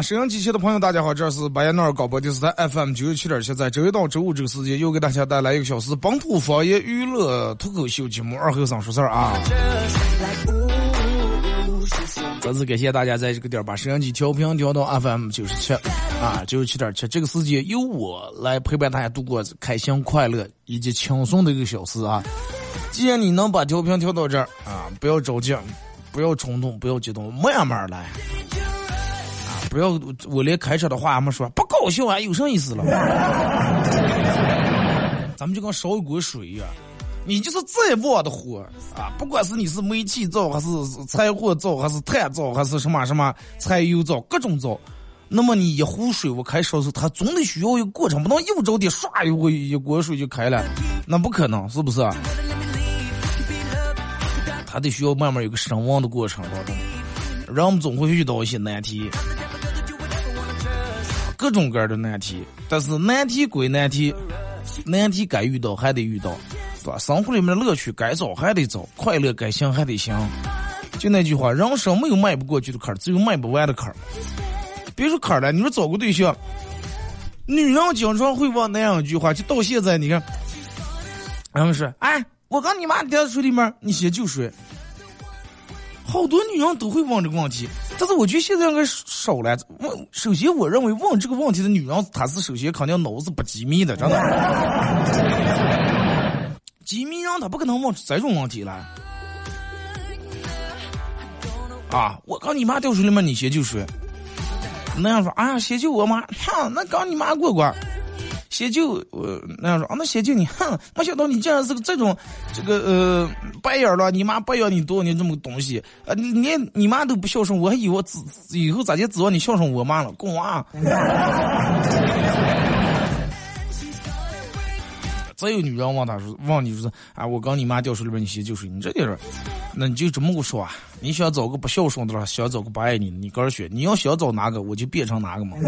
啊！沈阳机器的朋友，大家好，这是白彦淖尔广播电视台 FM 九十七点七，在周一到周五这个时间，又给大家带来一个小时本土方言娱乐脱口秀节目《二后生说事儿》啊！再次感谢大家在这个点儿把沈阳机调频调到 FM 九十七啊，九十七点七，这个时间由我来陪伴大家度过开心、快乐以及轻松的一个小时啊！既然你能把调频调到这儿啊，不要着急，不要冲动，不要激动，慢慢来。不要，我连开车的话还没说，不高兴啊，有啥意思了？咱们就跟烧一锅水一样，你就是再旺的火啊，不管是你是煤气灶，还是柴火灶，还是炭灶，还是什么什么柴油灶，各种灶，那么你一壶水我开烧的时候，它总得需要一个过程，不能又着点唰一锅一锅水就开了，那不可能，是不是？它得需要慢慢有个升温的过程当中，人们总会遇到一些难题。各种各样的难题，但是难题归难题，难题该遇到还得遇到，对吧？生活里面的乐趣该找还得找，快乐该行还得行。就那句话，人生没有迈不过去的坎儿，只有迈不完的坎儿。别说坎儿了，你说找个对象，女人经常会问那样一句话，就到现在你看，然后说，哎，我跟你妈掉在水里面，你先救谁？好多女人都会问这个问题，但是我觉得现在应该少了。问首先，我认为问这个问题的女人，她是首先肯定脑子不机密的，真的。机密人她不可能问出这种问题来。啊，我刚你妈掉水里面，你先救谁？那样说，哎呀，先救我妈，哼，那刚你妈过关。先救我那样说啊，那先救你，哼！没想到你竟然是个这种，这个呃白眼了。你妈白养你多少年这么个东西啊？你连你妈都不孝顺，我还以为指以后咋就指望你孝顺我妈了？滚啊！再有女人问他说，问你说啊，我刚你妈掉水里边，你先救谁？你这点儿，那你就这么个说啊？你想找个不孝顺的了，想找个不爱你的，你个人选。你要想找哪个，我就变成哪个嘛。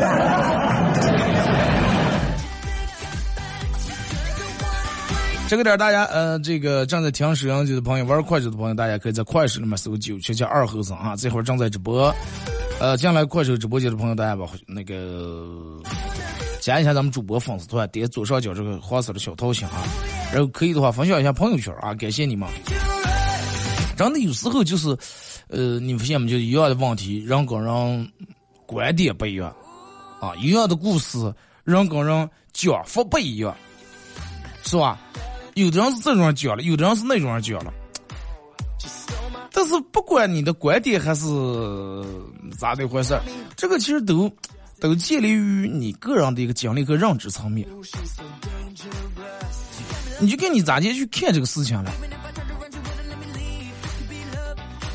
这个点大家呃，这个正在听摄像机的朋友，玩快手的朋友，大家可以在快手里面搜九七七二后生啊，这会儿正在直播。呃，进来快手直播间的朋友，大家把那个加一下咱们主播粉丝团，点左上角这个黄色的小桃心啊，然后可以的话分享一下朋友圈啊，感谢你们。真的有时候就是，呃，你发现没？就一样的问题，人跟人观点不一样啊，一样的故事，人跟人讲法不一样，是吧？有的人是这种人讲了，有的人是那种人讲了。但是不管你的观点还是咋的回事这个其实都都建立于你个人的一个经历和认知层面。你就看你咋地去看这个事情了，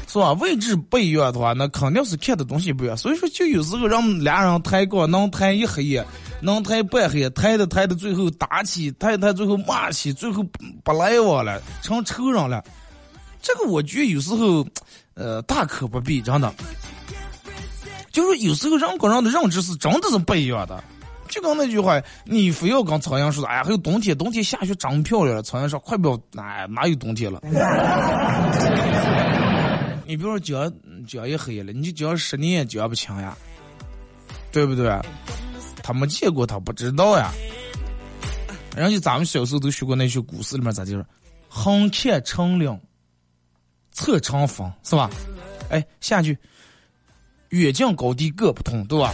是吧？位置不一样的话，那肯定是看的东西不一样。所以说，就有时候让俩人抬杠，能抬一黑夜。能抬半黑，抬的抬的，最后打起，抬抬最后骂起，最后不来往了，成仇人了。这个我觉得有时候，呃，大可不必，真的。就是有时候人跟人的认知是真的是不一样的。就刚那句话，你非要跟曹阳说，哎呀，还有冬天，冬天下雪真漂亮了。曹阳说，快不要，哪哪有冬天了？你比如说讲讲一黑了，你就讲十年讲不清呀，对不对？他没见过，他不知道呀。人家咱们小时候都学过那些古诗里面咋就是“横看成岭侧成峰”是吧？哎，下句“远近高低各不同”对吧？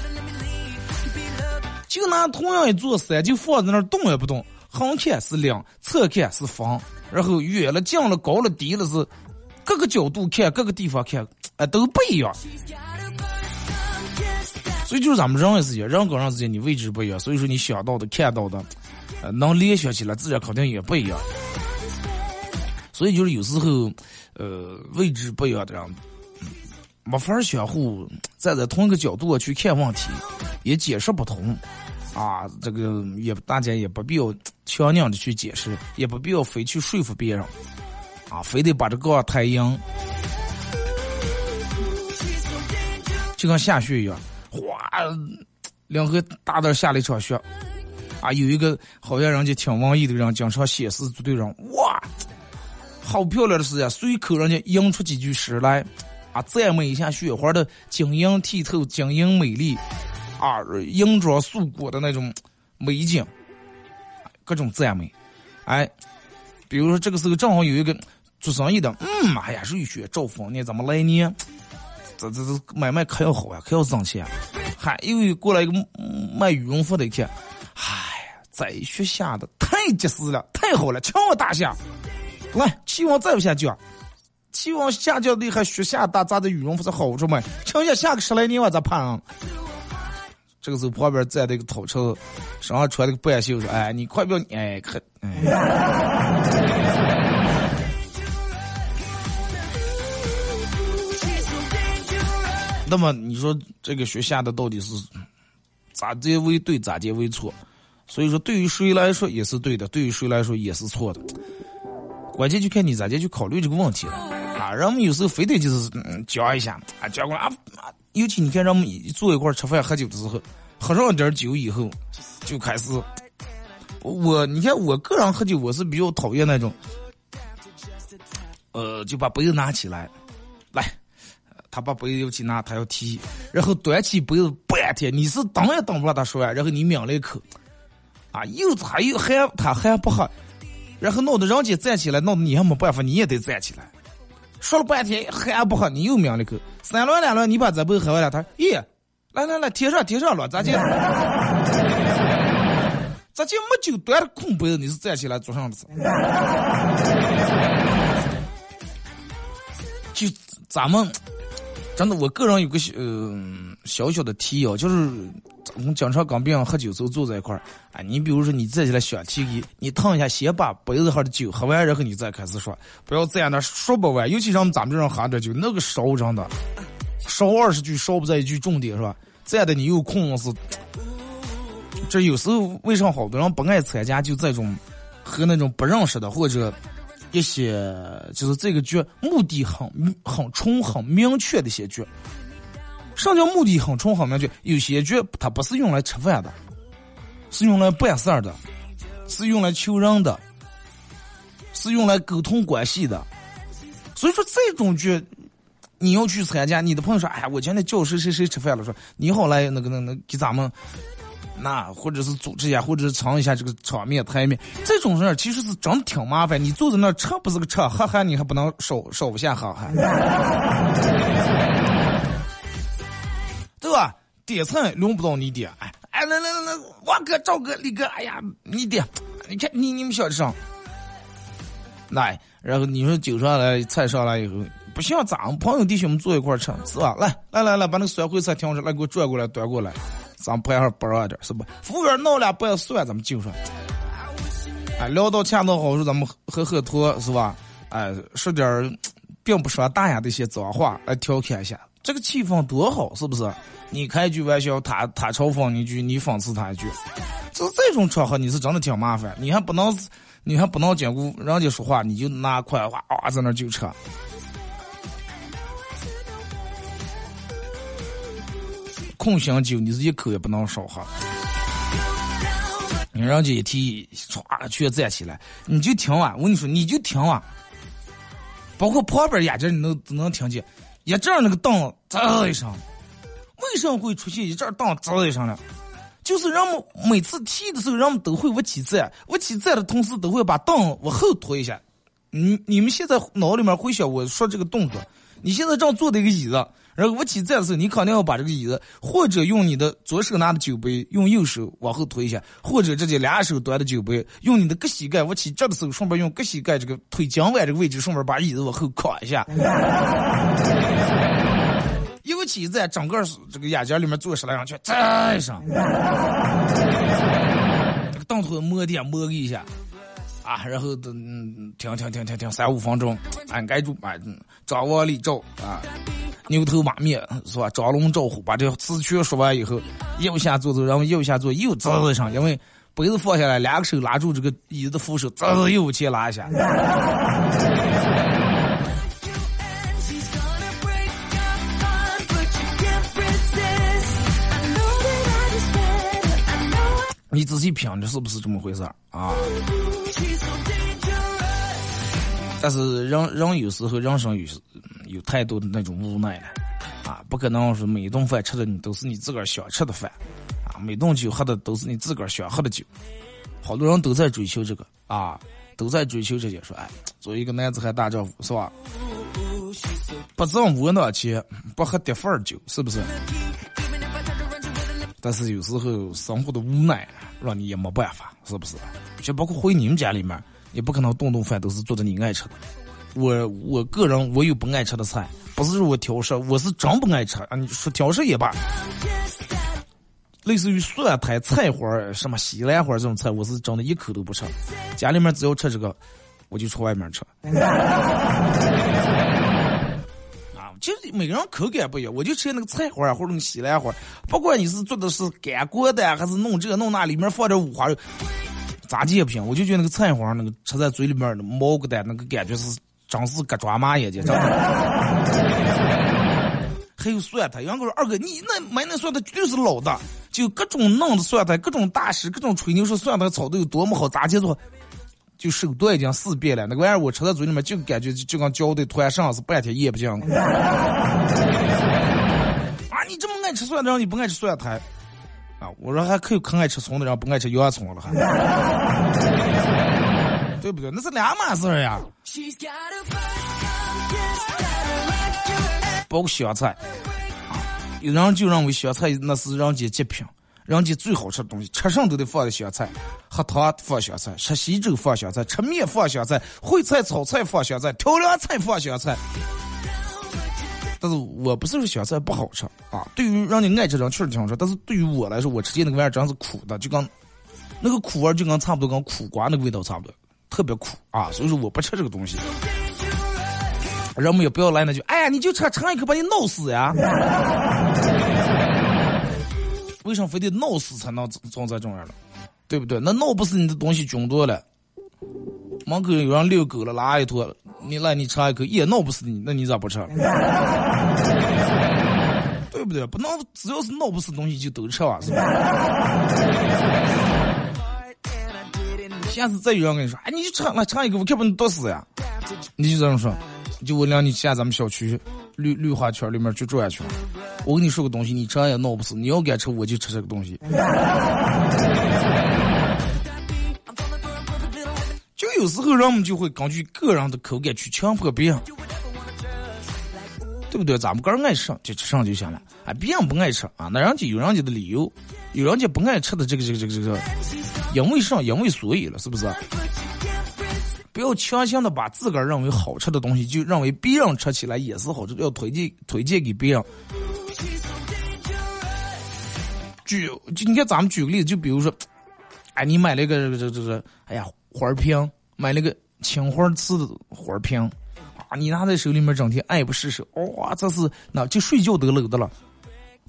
就拿同样一座山，就放在那儿动也不动，横看是岭，侧看是峰，然后远了、近了、高了、低了是各个角度看，各个地方看，哎，都不一样。所以就是咱们人也是一样，人跟人之间你位置不一样，所以说你想到的、看到的，呃，能联想起来，自然肯定也不一样。所以就是有时候，呃，位置不一样的人，没法相互站在同一个角度去看问题，也解释不通。啊，这个也大家也不必要强硬的去解释，也不必要非去说服别人，啊，非得把这个太阳，就跟下雪一样。哗，两个大点下了一场雪，啊，有一个好像人家挺文艺的人，经常写诗组队长，哇，好漂亮的诗呀，随口人家吟出几句诗来，啊，赞美一下雪花的晶莹剔透、晶莹美丽，啊，银装素裹的那种美景，各种赞美，哎，比如说这个时候正好有一个做生意的，嗯，哎呀，瑞雪兆丰年怎么来呢？这这这买卖可要好呀，可要挣钱。还又过来一个卖羽绒服的，一看，哎，在雪下的太及时了，太好了，瞧我大下，来，气温再不下降，气温下降厉害，雪下大，咋的羽绒服是好着嘛？瞧下下个十来年我咋盼？这个时候旁边站的一个土车，身上穿了个半袖，说：“哎，你快不要，哎，可，哎。”那么你说这个雪下的到底是咋接为对，咋接为错？所以说对于谁来说也是对的，对于谁来说也是错的。关键就看你咋接去考虑这个问题了啊！人们有时候非得就是讲一下啊，讲过啊，尤其你看人们坐一块吃饭喝酒的时候，喝上点酒以后就开始，我你看我个人喝酒我是比较讨厌那种，呃，就把杯子拿起，来。他把杯子又去拿，他要提，然后端起杯子半天，你是等也等不了他说完，然后你抿了一口，啊，又他又还他还不喝，然后闹得人家站起来，闹得你还没办法，你也得站起来，说了半天还不喝，你又抿了一口，三轮两轮你把这杯喝完了，他说咦，来来来，贴上贴上了，咋就？咋就没酒端着空杯子，你是站起来坐上的？就咱们。真的，我个人有个小小小的提议哦，就是我们经常跟别人喝酒时候坐在一块儿，啊，你比如说你站起来想提议，你烫一下，先把杯子上的酒喝完，然后你再开始说，不要在那说不完。尤其像咱们这种喝点酒，那个烧真的，烧二十句烧不在一句重点是吧？在的你又空是，这有时候为啥好多人不爱参加就这种和那种不认识的或者。一些就是这个局目的很很冲很明确的一些局，什么叫目的很冲很明确？有些局它不是用来吃饭的，是用来办事儿的，是用来求人的，是用来沟通关系的。所以说这种局你要去参加，你的朋友说：“哎呀，我今天叫谁谁谁吃饭了。”说你好来那个那个给咱们。那或者是组织一下，或者是尝一下这个场面台面，这种事儿其实是真的挺麻烦。你坐在那吃不是个吃，喝还你还不能手手不下喝还，对吧？点菜轮不到你点，哎哎来来来来，王哥赵哥李哥，哎呀你点，你看你你们小声，来，然后你说酒上来菜上来以后，不像咱们朋友弟兄们坐一块儿吃是吧？来来来来，把那个酸烩菜挑出来，给我转过来端过来。咱不要不让点是不？服务员闹俩不要算，咱们就说，哎，聊到恰到好处，咱们喝喝脱是吧？哎，说点并不说大雅的一些脏话来调侃一下，这个气氛多好，是不是？你开一句玩笑，他他嘲讽你一句，你讽刺他一句，就这种场合你是真的挺麻烦，你还不能，你还不能兼顾人家说话，你就拿快话啊在那就扯。空醒酒，你是一口也不能少喝。你人家一提，唰，全站起来，你就听啊！我跟你说，你就听啊！包括旁边眼睛，你能能听见一阵那个凳滋一声。为什么会出现一阵凳滋一声呢？就是人们每次踢的时候，人们都会往起站，往起站的同时，都会把凳往后拖一下。你你们现在脑里面回想我说这个动作，你现在正坐的一个椅子，然后我起站的时候，你肯定要把这个椅子，或者用你的左手拿的酒杯，用右手往后推一下，或者直接两手端的酒杯，用你的各膝盖，我起站的时候，顺便用各膝盖这个腿脚腕这个位置，顺便把椅子往后靠一下。一我起在整个这个眼睛里面坐十来上去，站上，这个凳腿摸点摸一下。啊，然后等停停停停停三五分钟，按盖住，啊，张望里照啊，牛头马面是吧？张龙赵虎，把这词全说完以后，右下坐坐，然后右下坐又滋上，因为杯子放下来，两个手拉住这个椅子的扶手，滋又往前拉一下。你仔细品，这是不是这么回事儿啊？但是人人有时候人生有有太多的那种无奈了啊，不可能说每顿饭吃的你都是你自个儿想吃的饭啊，每顿酒喝的都是你自个儿想喝的酒。好多人都在追求这个啊，都在追求这些，说哎，作为一个男子汉大丈夫是吧？不挣窝囊钱，不喝跌份酒，是不是？但是有时候生活的无奈让你也没办法，是不是？就包括回你们家里面，也不可能顿顿饭都是做的你爱吃的。我我个人我有不爱吃的菜，不是说我挑食，我是真不爱吃啊！你说挑食也罢，类似于蒜苔、菜花、什么西兰花这种菜，我是真的一口都不吃。家里面只要吃这个，我就出外面吃。啊其实每个人口感不一样，我就吃那个菜花或者西兰花，不管你是做的是干锅的还是弄这弄那，里面放点五花肉，咋地也不行。我就觉得那个菜花那个吃在嘴里面的毛个蛋，那个感觉是真是个抓麻眼睛，真的。还有蒜苔，杨哥说二哥，你那买那蒜苔绝对是老的，就各种弄的蒜苔，各种大师，各种吹牛说蒜苔炒的有多么好，咋接做？就手段已经四遍了，那个玩意儿我吃在嘴里面就感觉就跟嚼的团上是半天咽不进。啊，你这么爱吃蒜苔，你不爱吃蒜苔我说还可以可爱吃葱的人不爱吃洋葱了，还 对不对？那是两码事呀。包括香菜，有人就认为香菜那是人间极品。人家最好吃的东西，吃上都得放点香菜，喝汤放香菜，吃稀粥放香菜，吃面放香菜，烩菜炒菜放香菜，调凉菜放香菜。但是我不是说香菜不好吃啊，对于让你爱吃人确实挺好吃，但是对于我来说，我吃进那个玩意儿真是苦的，就跟那个苦味就跟差不多跟苦瓜那个味道差不多，特别苦啊，所以说我不吃这个东西。人们也不要来那句，哎呀，你就吃尝一口把你闹死呀。为什么非得闹死才能装在这样了？对不对？那闹不死你的东西菌多了，门口有人遛狗了，拉一坨，你来你尝一口也闹不死你，那你咋不吃？对不对？不能只要是闹不死东西就都吃吧，是吧？下次再有人跟你说，哎，你就尝来尝一个，我看把你毒死呀！你就这样说，就我让你下咱们小区绿绿化圈里面去转一圈。我跟你说个东西，你吃也闹不死。你要敢吃，我就吃这个东西。有时候人们就会根据个人的口感去强迫别人，对不对？咱们个人爱吃就吃上就行了。啊，别人不爱吃啊，那人家有人家的理由，有人家不爱吃的这个这个这个这个，因为上因为所以了，是不是？不要强行的把自个儿认为好吃的东西，就认为别人吃起来也是好吃，要推荐推荐给别人。举就你看，咱们举个例子，就比如说，哎，你买了一个这个这这，哎呀，花瓶，买了个青花瓷的花瓶，啊，你拿在手里面整天爱不释手，哇，这是那就睡觉都搂的了，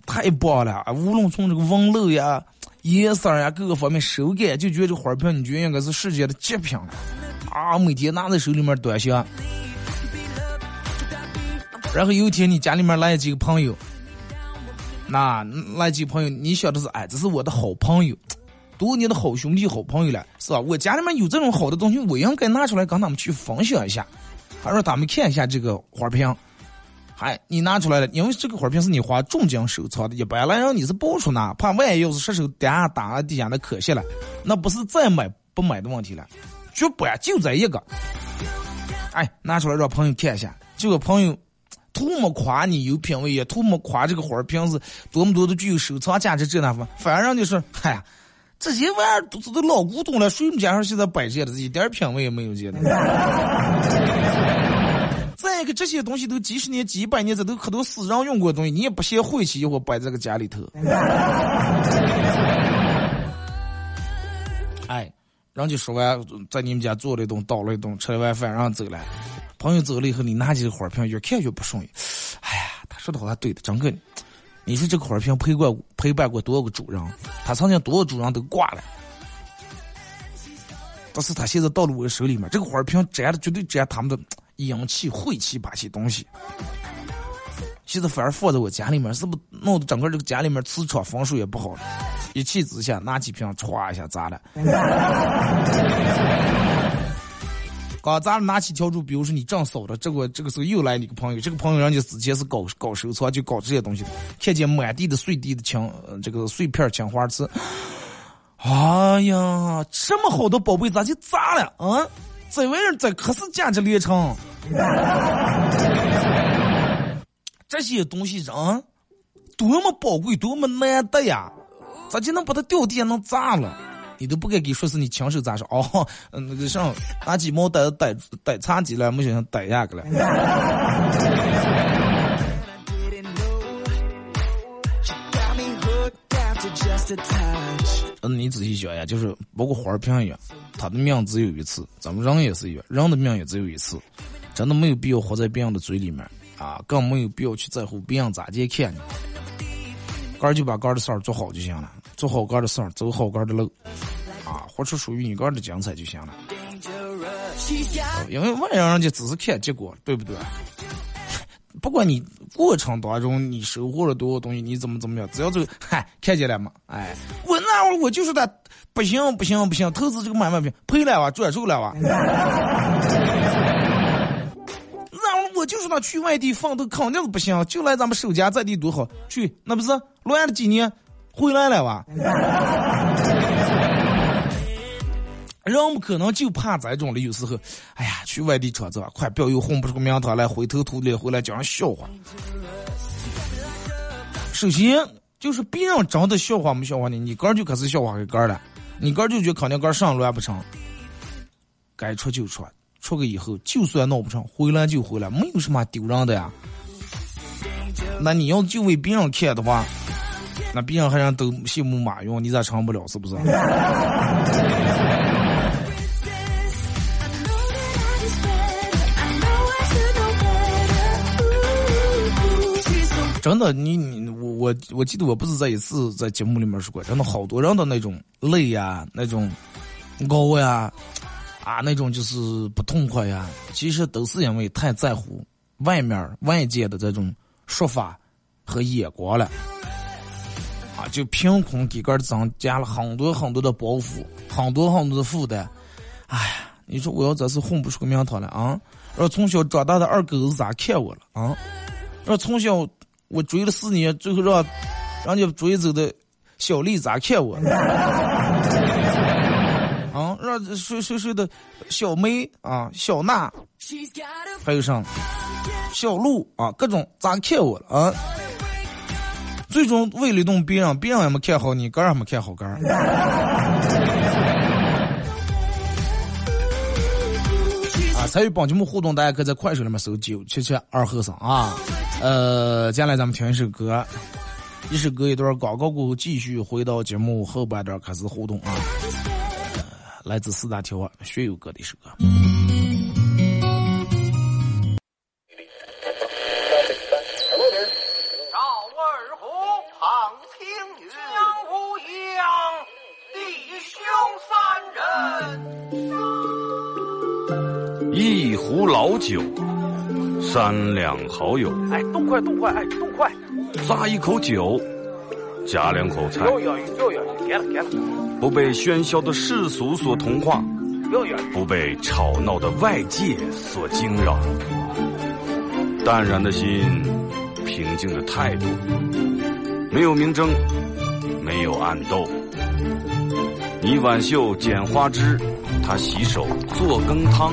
太棒了！无论从这个纹路呀、颜色呀各个方面，手感就觉得这花瓶，你觉得应该是世界的极品了，啊，每天拿在手里面端详。然后有一天你家里面来几个朋友。那来几个朋友，你晓得是哎，这是我的好朋友，多年的好兄弟、好朋友了，是吧？我家里面有这种好的东西，我应该拿出来跟他们去分享一下，还让他们看一下这个花瓶。嗨你拿出来了，因为这个花瓶是你花重金收藏的，一般来人你是不出拿，怕万一要是失手打打底下，那可惜了。那不是再买不买的问题了，绝版就这一个。哎，拿出来让朋友看一下，这个朋友图么夸你有品位，也图么夸这个花瓶是多么多的具有收藏价值，这那方，反而人家说，嗨呀，这些玩意儿都都老古董了，谁们家上现在摆这的，一点品位也没有，见的。再一个，这些东西都几十年、几百年，这都可多死人用过的东西，你也不嫌晦气，一会儿摆在个家里头。哎，人家说完，在你们家坐了一顿，倒了一顿，吃了晚饭，然后走了。朋友走了以后，你拿起个花瓶，越看越不顺眼。哎呀，他说的话对的，张哥，你说这个花瓶陪过陪伴过多少个主人？他曾经多少主人都挂了，但是他现在到了我的手里面，这个花瓶沾的绝对沾他们的阴气、晦气、把气东西。现在反而放在我家里面，是不弄得整个这个家里面磁场风水也不好了。一气之下，拿几瓶歘一下砸了。刚砸了，拿起笤帚，比如说你正扫的，这个这个时候又来你个朋友，这个朋友人家之前是搞搞收藏，就搞这些东西的，看见满地的碎地的青，这个碎片青花瓷，哎呀，这么好的宝贝咋就砸了啊？这玩意儿这可是价值连城。这些东西啊，多么宝贵，多么难得呀！咋就能把它掉地下能砸了？你都不该给说是你亲手砸伤哦。嗯那个上拿鸡毛逮逮逮茶几了，没想想逮下去了。嗯，你仔细想呀，就是包括花瓶一样，他的命只有一次，咱们人也是一样，人的命也只有一次，真的没有必要活在别人的嘴里面。啊，更没有必要去在乎别人咋地看你。哥就把哥的事儿做好就行了，做好哥儿的事儿，走好哥儿的路，啊，活出属于你哥儿的精彩就行了。因为外人人家只是看结果，对不对？不管你过程当中你收获了多少东西，你怎么怎么样，只要这个嗨看见了嘛，哎，我那会儿我就是他，不行不行不行，投资这个买卖品赔了哇，转手了哇。我就是那去外地奋斗肯定是不行，就来咱们守家在地多好。去那不是乱了几年，回来了吧？人们可能就怕这种的，有时候，哎呀，去外地闯子，快不要又混不出个名堂来，灰头土脸回来讲人笑话。首先就是别人真的笑话没笑话你，你哥就可是笑话给哥了，你哥就觉得肯定哥上路还不成，该出就出。出去以后，就算闹不成，回来就回来，没有什么丢人的呀。那你要就为别人看的话，那别人还让都羡慕马云，你咋成不了？是不是？真的，你你我我我记得我不是在一次在节目里面说过，真的好多人的那种累呀，那种高呀。啊，那种就是不痛快呀，其实都是因为太在乎外面外界的这种说法和眼光了，就凭空给个增加了很多很多的包袱，很多很多的负担。哎呀，你说我要真是混不出个名堂来啊！让从小长大的二狗子咋看我了啊？让从小我追了四年，最后让让家追走的小丽咋看我？啊，让谁谁谁的小梅啊，小娜，还有啥？小鹿啊，各种咋看我了啊？最终为了动别人，别人也没看好你，哥也没看好哥。啊，参与帮节目互动，大家可以在快手里面搜九七七二和尚啊。呃，接下来咱们听一首歌，一首歌一段广告过后，继续回到节目后半段开始互动啊。来自四大天王学友哥的一首歌。酒，三两好友。哎，动快动快，哎，动快！咂一口酒，夹两口菜。哟哟哟哟，给了给了。不被喧嚣的世俗所同化，不被吵闹的外界所惊扰，淡然的心，平静的态度，没有明争，没有暗斗。你挽袖剪花枝，他洗手做羹汤，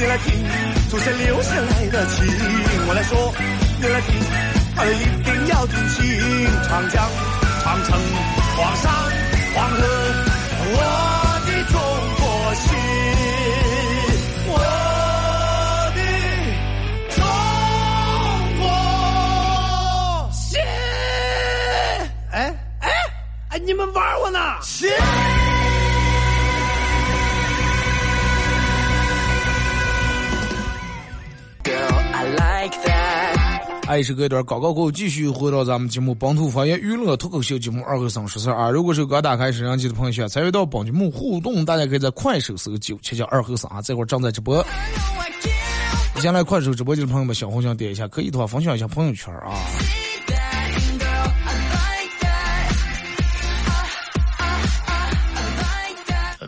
你来听，祖先留下来的情。我来说，你来听，他一定要听清。长江、长城、黄山、黄河，爱是隔一段广告过后，继续回到咱们节目《本土方言娱乐脱口秀节目二和三十四啊！如果是刚打开摄像机的朋友，需要参与到本节目互动，大家可以在快手搜九七七二和三啊，这会儿正在直播。先来快手直播间的朋友们，小红心点一下，可以的话分享一下朋友圈啊。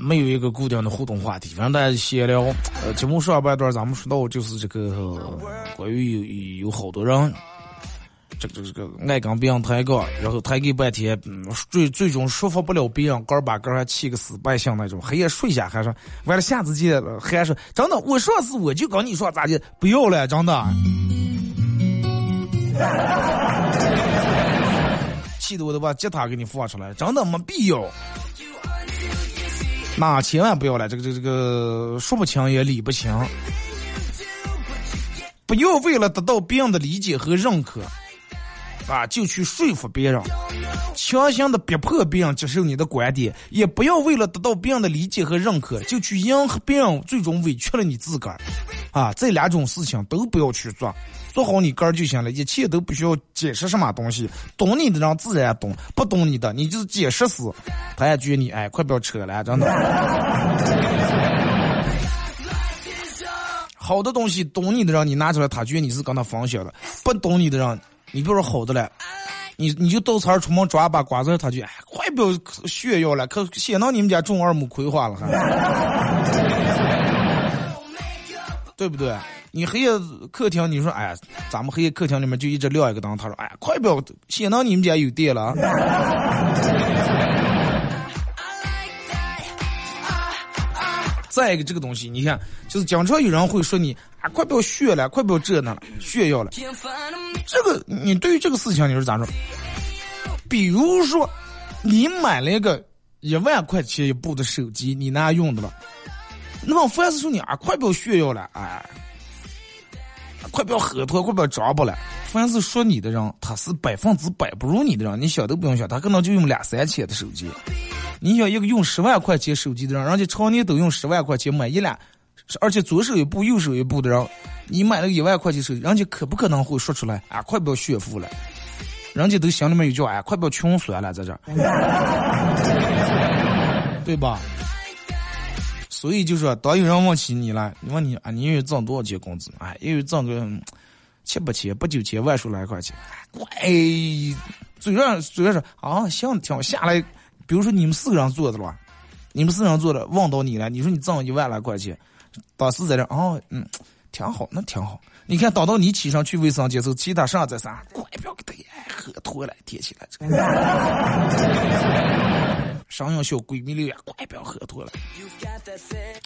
没有一个固定的互动话题，反正大家闲聊。呃，节目上半段咱们说到就是这个关于有有好多人，这个这个爱跟别人抬杠，然后抬给半天，嗯，最最终说服不了别人，个儿把个还气个死败相那种，黑夜睡下还说完了下次见了，还说真的，我上次我就跟你说咋的，不要了，真的。气得我都把吉他给你放出来，真的没必要。那千万不要了，这个这个这个说不清也理不清，不要为了得到别人的理解和认可，啊，就去说服别人，强行的逼迫别人接受你的观点，也不要为了得到别人的理解和认可，就去迎合别人，最终委屈了你自个儿，啊，这两种事情都不要去做。做好你个儿就行了，一切都不需要解释什么东西。懂你的人自然懂，不懂你的，你就是解释死，他也觉得你哎，快不要扯了，真的。好的东西，懂你的人你拿出来，他觉得你是跟他分享的；不懂你的人，你比如说好的了，你你就倒刺儿出门抓把瓜子，他就哎，快不要炫耀了，可显到你们家种二亩葵花了，还，对不对？你黑夜客厅，你说哎，咱们黑夜客厅里面就一直亮一个灯。他说哎，快不要，显得你们家有电了。再一个，这个东西，你看，就是经常有人会说你啊，快不要炫了，快不要这那了，炫耀了。这个，你对于这个事情你是咋说？比如说，你买了一个一万块钱一部的手机，你那用的了，那么凡是说你啊，快不要炫耀了，哎。快不要喝脱，快不要装不了。凡是说你的人，他是百分之百不如你的人，你想都不用想，他可能就用两三千的手机。你想一个用十万块钱手机的人，人家常年都用十万块钱买一辆，而且左手一部右手一部的人，你买了一万块钱手机，人家可不可能会说出来啊？快不要炫富了，人家都心里面有叫哎，快不要穷酸了，在这，对吧？所以就说，当有人问起你了，你问你啊，你愿意挣多少钱工资？哎，愿意挣个七八千、八九千、万数来块钱。乖，嘴上嘴上说啊，行，挺下来。比如说你们四个人坐的了，你们四个人坐的，问到你了，你说你挣一万来块钱，当时在这啊，嗯，挺好，那挺好。你看，等到你起上去卫生间时候，其他上再三，乖，不要给他喝脱了，贴起来。上养小闺蜜六呀，快不要喝多了。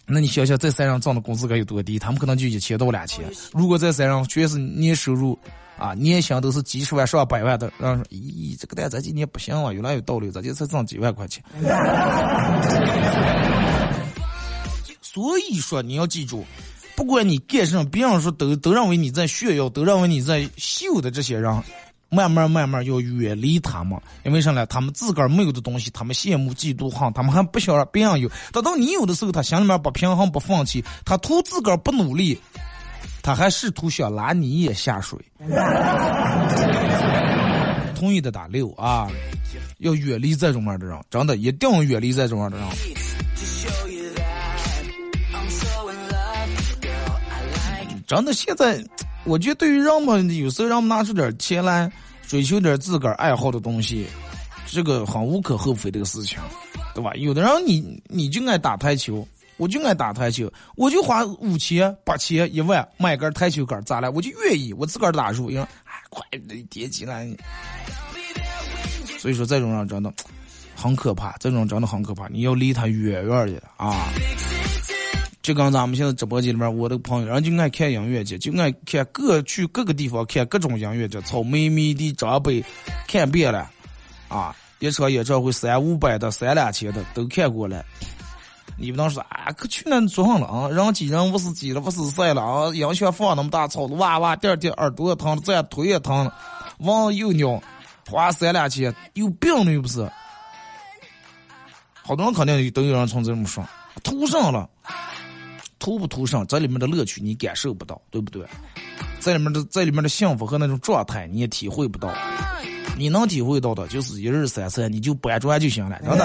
那你想想，这三人挣的工资该有多低？他们可能就一千到两千。如果这三人全是年收入啊，年薪都是几十万上百万的，让说，咦，这个蛋咱今年不行啊，越来越倒流，咱就才挣几万块钱。所以说，你要记住，不管你干什么，别人说都都认为你在炫耀，都认为你在秀的这些人。慢慢慢慢要远离他们，因为啥呢？他们自个儿没有的东西，他们羡慕嫉妒恨，他们还不想让别人有。等到你有的时候，他心里面不平衡不放弃，他图自个儿不努力，他还试图想拉你也下水。同意的打六啊！要远离这种样的人，真的一定要远离这种样的人。真的现在。我觉得对于人们有时候让我们拿出点钱来追求点自个儿爱好的东西，这个很无可厚非这个事情，对吧？有的人你你就爱打台球，我就爱打台球，我就花五千、八千、一万买根台球杆，咋了？我就愿意，我自个儿打入，因为哎，快叠起来。所以说，这种人真的很可怕，这种真的很可怕，你要离他远远的啊。就跟咱们现在直播间里面，我的朋友，人就爱看音乐节，就爱看各去各个地方看各种音乐节，草莓、迷的、张北，看遍了，啊，一场演唱会三五百的、三两千的都看过了。你不能说啊，可去那做上了啊，人挤人不是挤了不是塞了啊，音响放那么大，吵的哇哇，第二天耳朵也疼了，这腿也疼了，往又扭，花三两千，有病了又不是？好多人肯定都有人从这么说，图上了。图不图上，这里面的乐趣你感受不到，对不对？在里面的在里面的幸福和那种状态你也体会不到。你能体会到的，就是一日三餐，你就搬砖就行了，真的。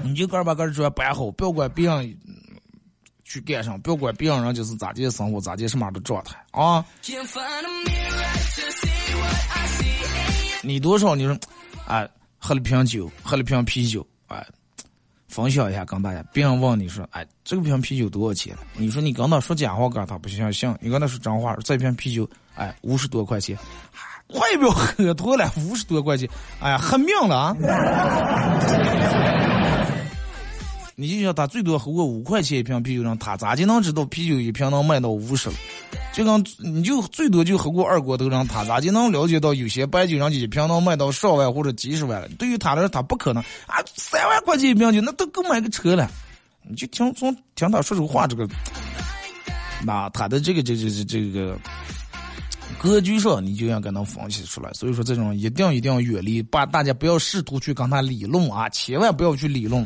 你就个把个砖搬好，不要管别人去干啥，不要管别人就是咋地生活，咋地什么样的状态啊。你多少？你说，啊，喝了瓶酒，喝了瓶啤酒，啊。分享一下跟大家，别人问你说，哎，这个瓶啤酒多少钱？你说你跟他说假话，跟他不相信。你跟他说真话，这瓶啤酒，哎，五十多块钱，快不要喝多了，五十多块钱，哎呀，喝命了啊！你就想他最多喝过五块钱一瓶啤酒，让他咋就能知道啤酒一瓶能卖到五十了？就刚你就最多就喝过二锅头，让他咋就能了解到有些白酒人家一瓶能卖到上万或者几十万了？对于他来说，他不可能啊，三万块钱一瓶酒那都够买个车了。你就听从听他说这个话，这个，那他的这个这这这这个格局上，你就要跟他分析出来。所以说，这种一定一定要远离，把大家不要试图去跟他理论啊，千万不要去理论。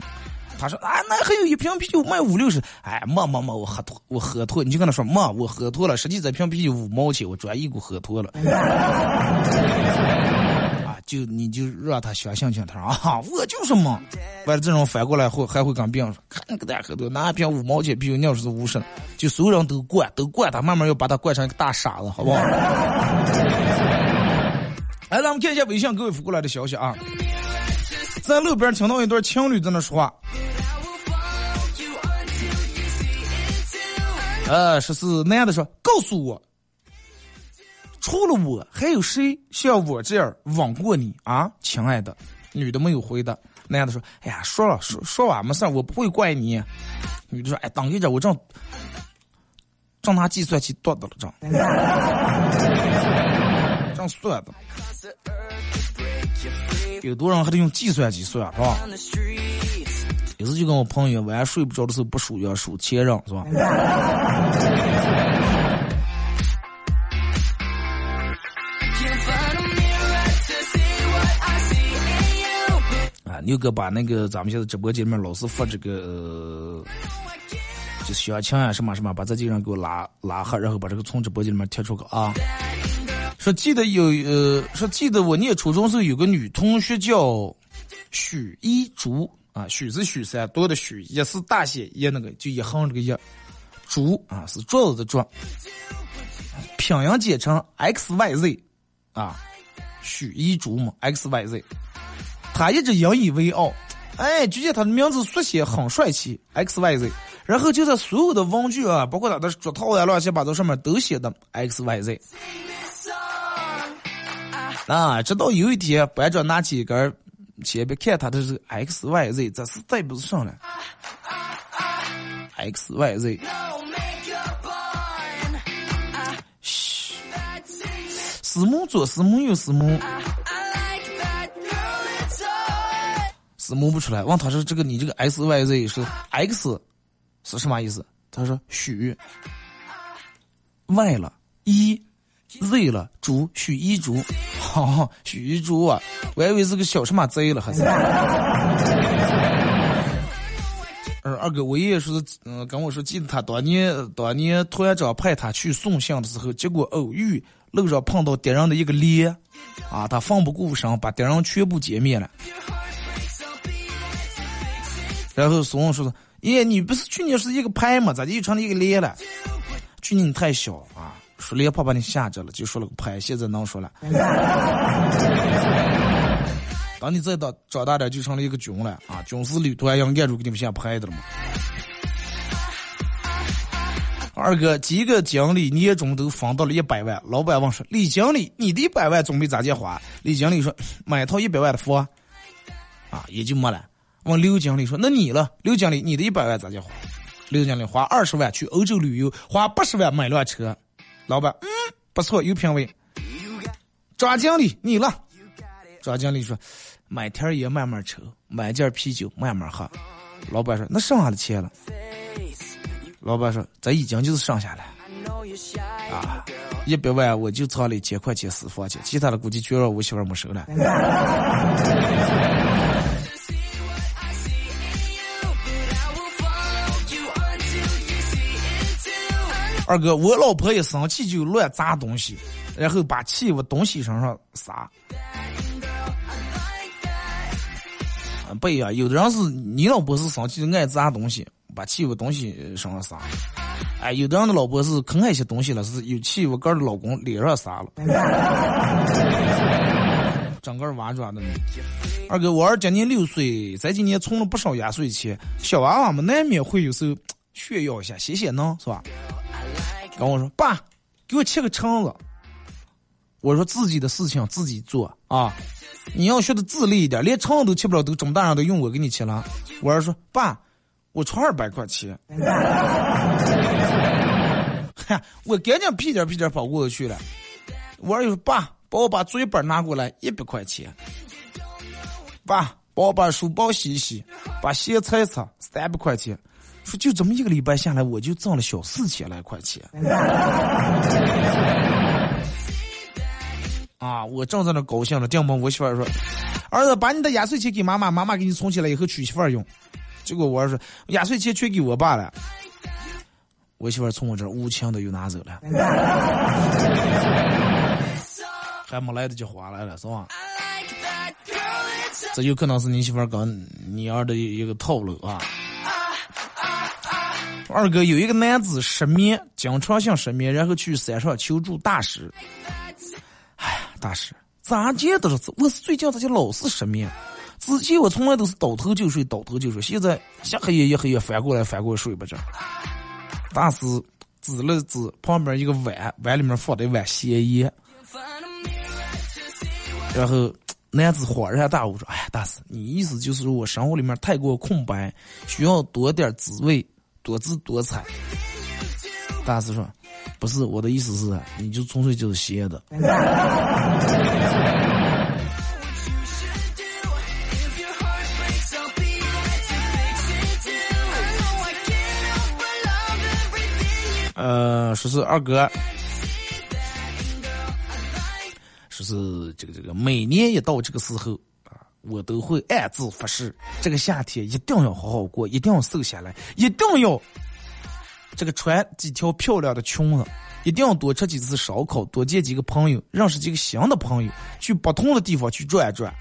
他说啊，那还有一瓶啤酒卖五六十，哎，没没没，我喝脱，我喝脱，你就跟他说没，我喝脱了，实际这瓶啤酒五毛钱，我专一股喝脱了。啊，就你就让他相信听他说啊，我就是嘛。完了这种反过来会还会跟别人说，看那个大喝多，拿一瓶五毛钱啤酒，尿是五十，就所有人都灌，都灌他，慢慢要把他灌成一个大傻子，好不好？来，咱们看一下微信各位发过来的消息啊。在路边听到一对情侣在那说话，呃，说是男的说：“告诉我，除了我还有谁像我这样吻过你啊，亲爱的？”女的没有回答。男的说：“哎呀，说了说说完没事我不会怪你。”女的说：“哎，等一下，我正正拿计算器断的了，正正算的。”有多人还得用计算机算，是吧？有时就跟我朋友晚上睡不着的时候不数要数前任，是吧？啊，牛哥把那个咱们现在直播间里面老是发这个，就小强呀什么什么，把这几个人给我拉拉黑，然后把这个从直播间里面踢出去啊。说记得有呃，说记得我念初中时候有个女同学叫许一竹啊，许是许三多的许，也是大写一那个就一横这个一，竹啊是桌子的桌，拼音简称 X Y Z 啊，许一竹嘛 X Y Z，他一直引以为傲，哎，就见他的名字缩写很帅气 X Y Z，然后就在所有的文具啊，包括他的桌套啊乱七八糟上面都写的 X Y Z。啊！直到有一天，班长拿起一根铅笔看他的是 X Y Z，这是对不上了。X Y Z。嘘，师母左师母右师母，是母不出来。问他说：“这个你这个 X Y Z 是 X 是什么意思？”他说：“许 Y 了一。” Z 了，猪许一猪，好许一猪啊！我还以为是个小什么贼了，还是。二二哥，我爷爷说是，嗯，跟我说，记得他当年当年团长派他去送信的时候，结果偶遇路上碰到敌人的一个连，啊，他奋不顾身把敌人全部歼灭了。然后孙子说：“爷爷，你不是去年是一个排吗？咋就成了一个连了？”去年你太小啊，说连怕把你吓着了，就说了个拍，现在能说了。当你再到长大点，就成了一个军了啊，军事旅途还要按住给你们先拍的了嘛。二哥，几个经理年终都分到了一百万。老板问说：“李经理，你的一百万准备咋介花？”李经理说：“买套一百万的房。”啊，也就没了。问刘经理说：“那你了？刘经理，你的一百万咋介花？”刘经理花二十万去欧洲旅游，花八十万买辆车。老板，嗯，不错，有品位。张经理，你了？张经理说：“买天也慢慢抽，买件啤酒慢慢喝。”老板说：“那剩下的钱了？”老板说：“这已经就是剩下了，啊，一百万我就藏了一千块钱私房钱，其他的估计全让我媳妇没收了。”二哥，我老婆一生气就乱砸东西，然后把气往东西身上撒。不一样，有的人是你老婆是生气爱砸东西。把气往东西身上撒，哎，有的人的老婆是啃那些东西了，是有气我个的老公脸上撒了，整个娃抓的。二哥，我儿今年六岁，在今年存了不少压岁钱，小娃娃们难免会有时候炫耀一下，谢谢呢，是吧？跟我说，爸，给我切个橙子。我说自己的事情自己做啊，你要学的自立一点，连橙子都切不了，都这么大人都用我给你切了。我儿说，爸。我出二百块钱，哈，我赶紧屁颠屁颠跑过去了。我儿说：“爸，帮我把作业本拿过来，一百块钱。”爸，帮我把书包洗一洗，把鞋擦一擦，三百块钱。说就这么一个礼拜下来，我就挣了小四千来块钱。啊，我正在那高兴呢，电门我媳妇说：“儿子，把你的压岁钱给妈妈，妈妈给你存起来以后娶媳妇用。”结果我儿说压岁钱全给我爸了，我媳妇从我这无情的又拿走了，还没来得及花来了是吧？这有可能是你媳妇跟你儿的一个套路啊。二哥有一个男子失眠，经常性失眠，然后去山上求助大师。哎呀，大师，咋见都是我是最近这些老是失眠。之前我从来都是倒头就睡，倒头就睡。现在下黑夜一黑夜翻过来翻过来睡不着。大师指了指旁边一个碗，碗里面放的一碗咸盐。然后男子恍然大悟说：“哎呀，大师，你意思就是我生活里面太过空白，需要多点滋味，多姿多彩。”大师说：“不是，我的意思是，你就纯粹就是邪的。”呃，说是二哥，说是这个这个，每年一到这个时候，我都会暗自发誓，这个夏天一定要好好过，一定要瘦下来，一定要这个穿几条漂亮的裙子，一定要多吃几次烧烤，多见几个朋友，认识几个新的朋友，去不同的地方去转转。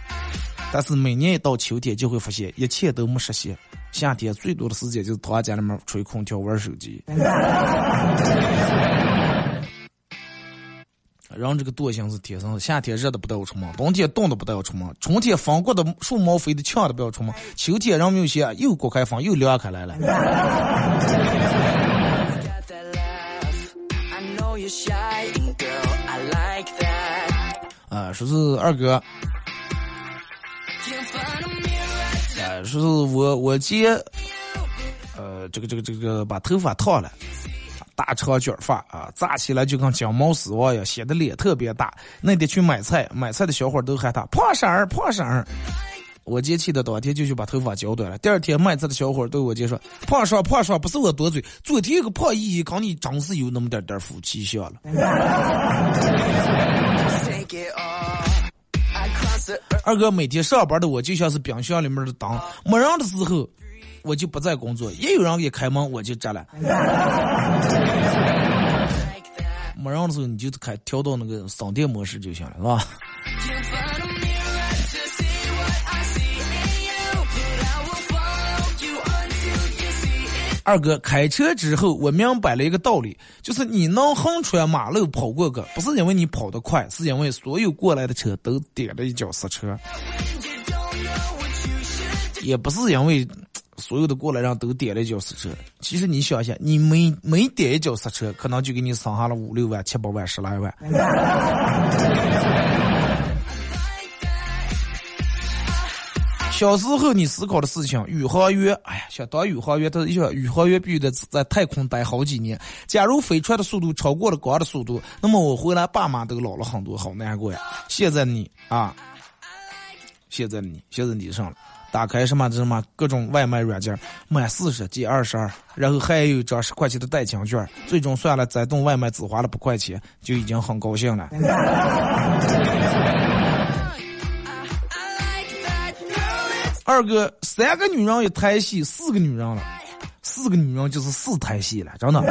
但是每年一到秋天，就会发现一切都没实现。夏天最多的时间就是躺在家里面吹空调玩手机。人这个惰性是天生的，夏天热的不带我出门，冬天冻的不带我出门，春天风过的树毛飞的呛的不要出门，秋天人们有些又刮开风又凉开来了。啊，说是二哥。啊，说是我我姐，呃，这个这个这个把头发烫了，大长卷发啊，扎起来就跟金毛狮王一样，显得脸特别大。那天去买菜，买菜的小伙都喊他胖婶儿，胖婶儿。我姐气的当天就去把头发剪短了。第二天卖菜的小伙对我姐说：“胖婶胖婶不是我多嘴，昨天有个胖姨姨跟你真是有那么点点夫妻相了。”二哥每天上班的我就像是冰箱里面的灯，没人的时候我就不再工作，也有人给开门我就着了。没人的时候你就开调到那个省电模式就行了，是吧？二哥开车之后，我明白了一个道理，就是你能横穿马路跑过个，不是因为你跑得快，是因为所有过来的车都点了一脚刹车，也不是因为所有的过来人都点了一脚刹车。其实你想一下，你每每点一脚刹车，可能就给你省下了五六万、七八万、十来万。小时候你思考的事情，宇航员，哎呀，想当宇航员，他一想宇航员必须得在太空待好几年。假如飞船的速度超过了光的速度，那么我回来爸妈都老了很多，好难过呀。现在你啊，现在你现在你上了，打开什么什么各种外卖软件，满四十减二十二，然后还有一张十块钱的代金券，最终算了，再动外卖只花了八块钱，就已经很高兴了。二哥，三个女人一台戏，四个女人了，四个女人就是四台戏了，真的。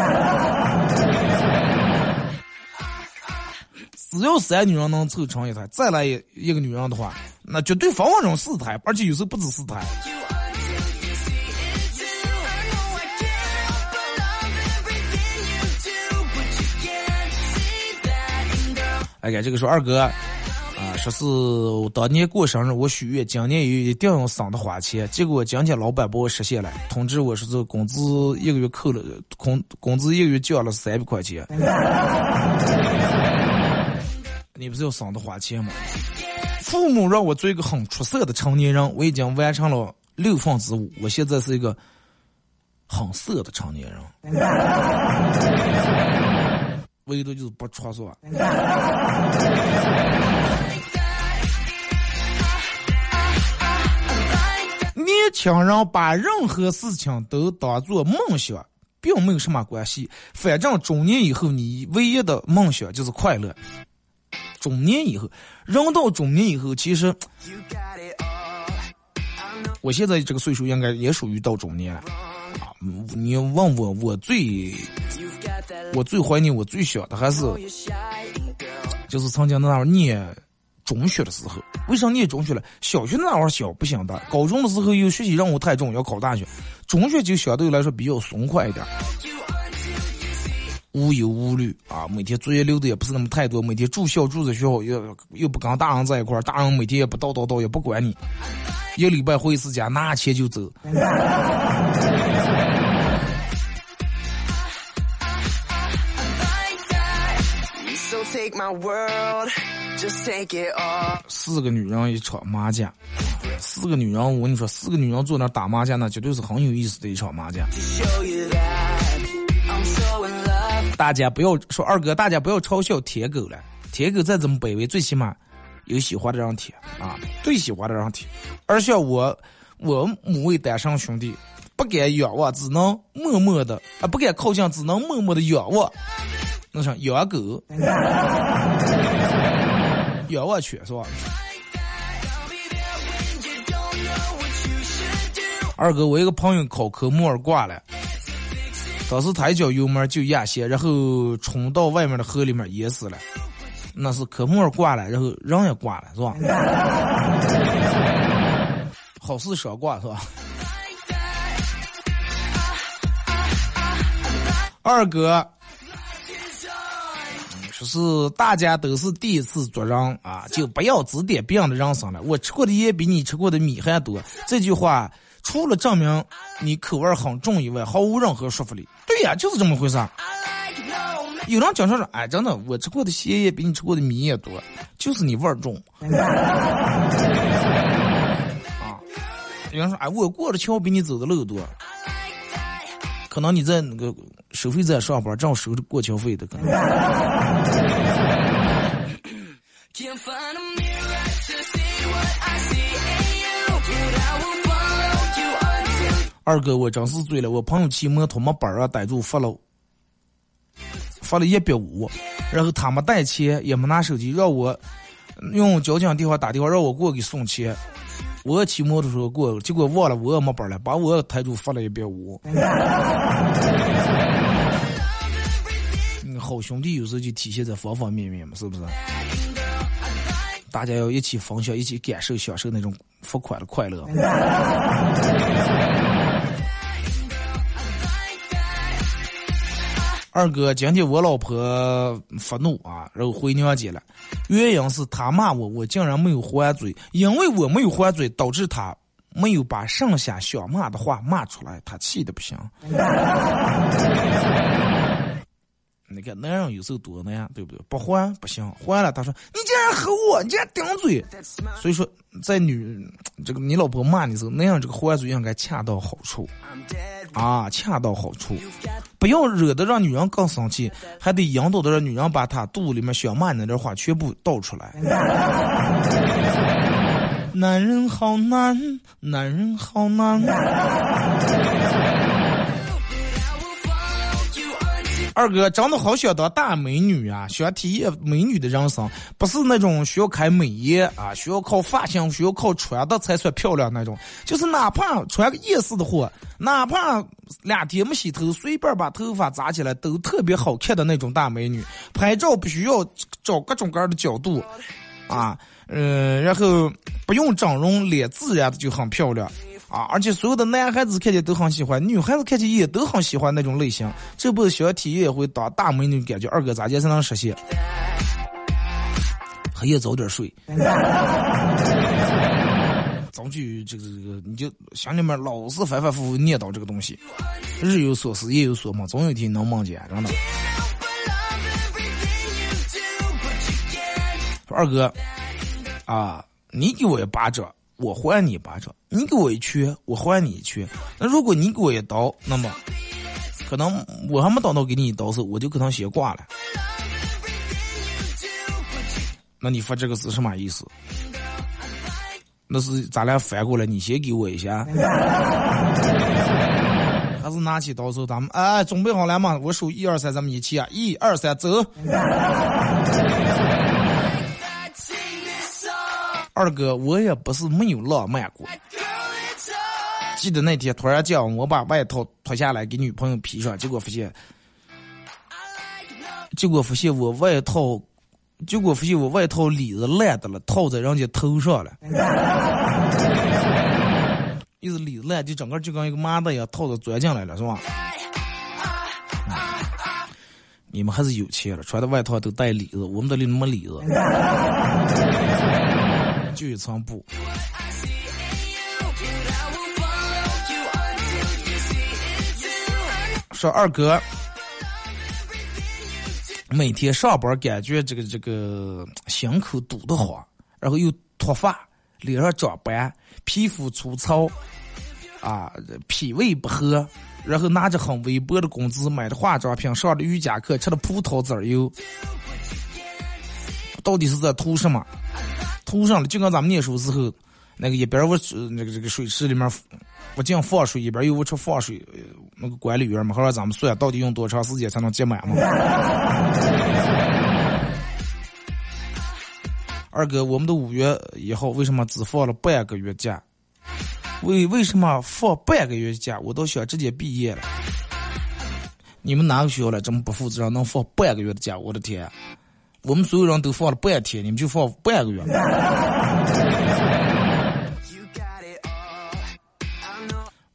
只要三女人能凑成一台，再来一一个女人的话，那绝对分分钟四台，而且有时候不止四台。哎呀，这个说二哥啊。说是我当年过生日，我许愿今年一定要省的花钱。结果今天老板把我实现了，通知我说这工资一个月扣了，工工资一个月降了三百块钱。你不是要省的花钱吗？父母让我做一个很出色的成年人，我已经完成了六分之五，我现在是一个很色的成年人。唯独就是不出错。年轻人把任何事情都当做梦想，并没有什么关系。反正中年以后，你唯一的梦想就是快乐。中年以后，人到中年以后，其实，我现在这个岁数应该也属于到中年了。啊，你问我，我最，我最怀念我最小的还是，就是曾经那会儿念。中学的时候，为啥念中学了？小学那会儿小不行的，高中的时候又学习任务太重，要考大学。中学就相对来说比较松快一点，无忧无虑啊，每天作业留的也不是那么太多，每天住校住在学校又又不跟大人在一块儿，大人每天也不叨叨叨，也不管你，一个礼拜回一次家，拿钱就走。四个女人一场麻将，四个女人，我跟你说，四个女人坐那打麻将，那绝对是很有意思的一场麻将。大家不要说二哥，大家不要嘲笑舔狗了，舔狗再怎么卑微，最起码有喜欢的人舔啊，最喜欢的人舔。而像我，我母位单身兄弟，不敢仰望，只能默默的啊，不敢靠近，只能默默的仰望。那啥养狗。仰望犬是吧？二哥，我一个朋友考科目二挂了，当时他一脚油门就压线，然后冲到外面的河里面淹死了。那是科目二挂了，然后人也挂了，是吧？好事少挂是吧？二哥。就是大家都是第一次做人啊，就不要指点别人的人生了。我吃过的盐比你吃过的米还多。这句话除了证明你口味很重以外，毫无任何说服力。对呀，就是这么回事。有人讲说说，哎，真的，我吃过的咸也比你吃过的米也多，就是你味儿重。啊，有人说，哎，我过的桥比你走的路多。可能你在那个收费站上班，正收着过桥费的可能。二哥，我真是醉了。我朋友骑摩托没本儿啊，逮住罚了，罚了一百五。然后他没带钱，也没拿手机，让我用交警电话打电话让我过给送钱。我骑摩托车过，结果忘了我也没本了，把我台主罚了一百五。好兄弟有时候就体现在方方面面嘛，是不是？大家要一起分享，一起感受、享受那种罚款的快乐。二哥，今天我老婆发怒啊，然后回娘家了，原因是她骂我，我竟然没有还嘴，因为我没有还嘴，导致她没有把剩下想骂的话骂出来，她气的不行。你看男人有时候多难，对不对？不还不行，还了他说你竟然和我，你竟然顶嘴。所以说，在女这个你老婆骂你的时候，那样这个还嘴应该恰到好处啊，恰到好处，不要惹得让女人更生气，还得引导的让女人把她肚里面想骂你那点话全部倒出来。男人好难，男人好难。二哥长得好想当大美女啊，想体验美女的人生，不是那种需要开美颜啊，需要靠发型，需要靠穿的才算漂亮那种，就是哪怕穿个夜市的货，哪怕两天没洗头，随便把头发扎起来都特别好看的那种大美女。拍照不需要找各种各样的角度，啊，嗯，然后不用整容，脸自然的就很漂亮。啊！而且所有的男孩子看见都很喜欢，女孩子看见也都很喜欢那种类型。这不是想体验一回当大美女感觉，二哥咋介才能实现？黑夜早点睡。总去这个这个，你就心里面老是反反复复念叨这个东西，日有所思夜有所梦，总有一天能梦见，真的。二哥，啊，你给我一巴掌。我还你一巴掌，你给我一拳，我还你一拳。那如果你给我一刀，那么可能我还没等到给你一刀时，我就可能先挂了。那你发这个是什么意思？那是咱俩反过来，你先给我一下，还是拿起刀子咱们哎准备好了吗？我数一二三，咱们一起啊，一二三，走。二哥，我也不是没有浪漫过。记得那天突然间，我把外套脱下来给女朋友披上，结果发现，结果发现我外套，结果发现我外套里子烂的了，套在人家头上了。意思里子烂，就整个就跟一个麻袋一样，套着钻进来了，是吧？你们还是有钱了，穿的外套都带里子，我们这里没里子。就一层布。说二哥，每天上班感觉这个这个心口堵得慌，然后又脱发，脸上长斑，皮肤粗糙，啊，脾胃不和，然后拿着很微薄的工资买的化妆品，上的瑜伽课，吃的葡萄籽油，到底是在图什么？图上了，就跟咱们念书时候，那个一边我那个这个水池里面不净放水，一边又我出放水，那个管理员嘛，还让咱们算到底用多长时间才能结满嘛？二哥，我们的五月一号为什么只放了半个月假？为为什么放半个月假？我都想直接毕业了。你们哪个学校来这么不负责任，能放半个月的假？我的天！我们所有人都放了半天，你们就放半个月。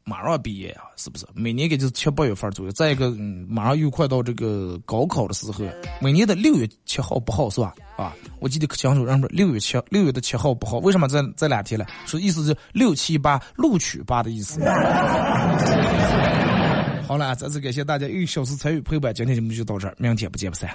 马上毕业啊，是不是？每年也就是七八月份左右。再一个，马上又快到这个高考的时候，每年的六月七号不好是吧？啊，我记得可清楚，让说六月七六月的七号不好，为什么这这两天了？说意思是六七八录取八的意思。好了，再次感谢大家一个小时参与陪伴，今天节目就到这儿，明天不见不散。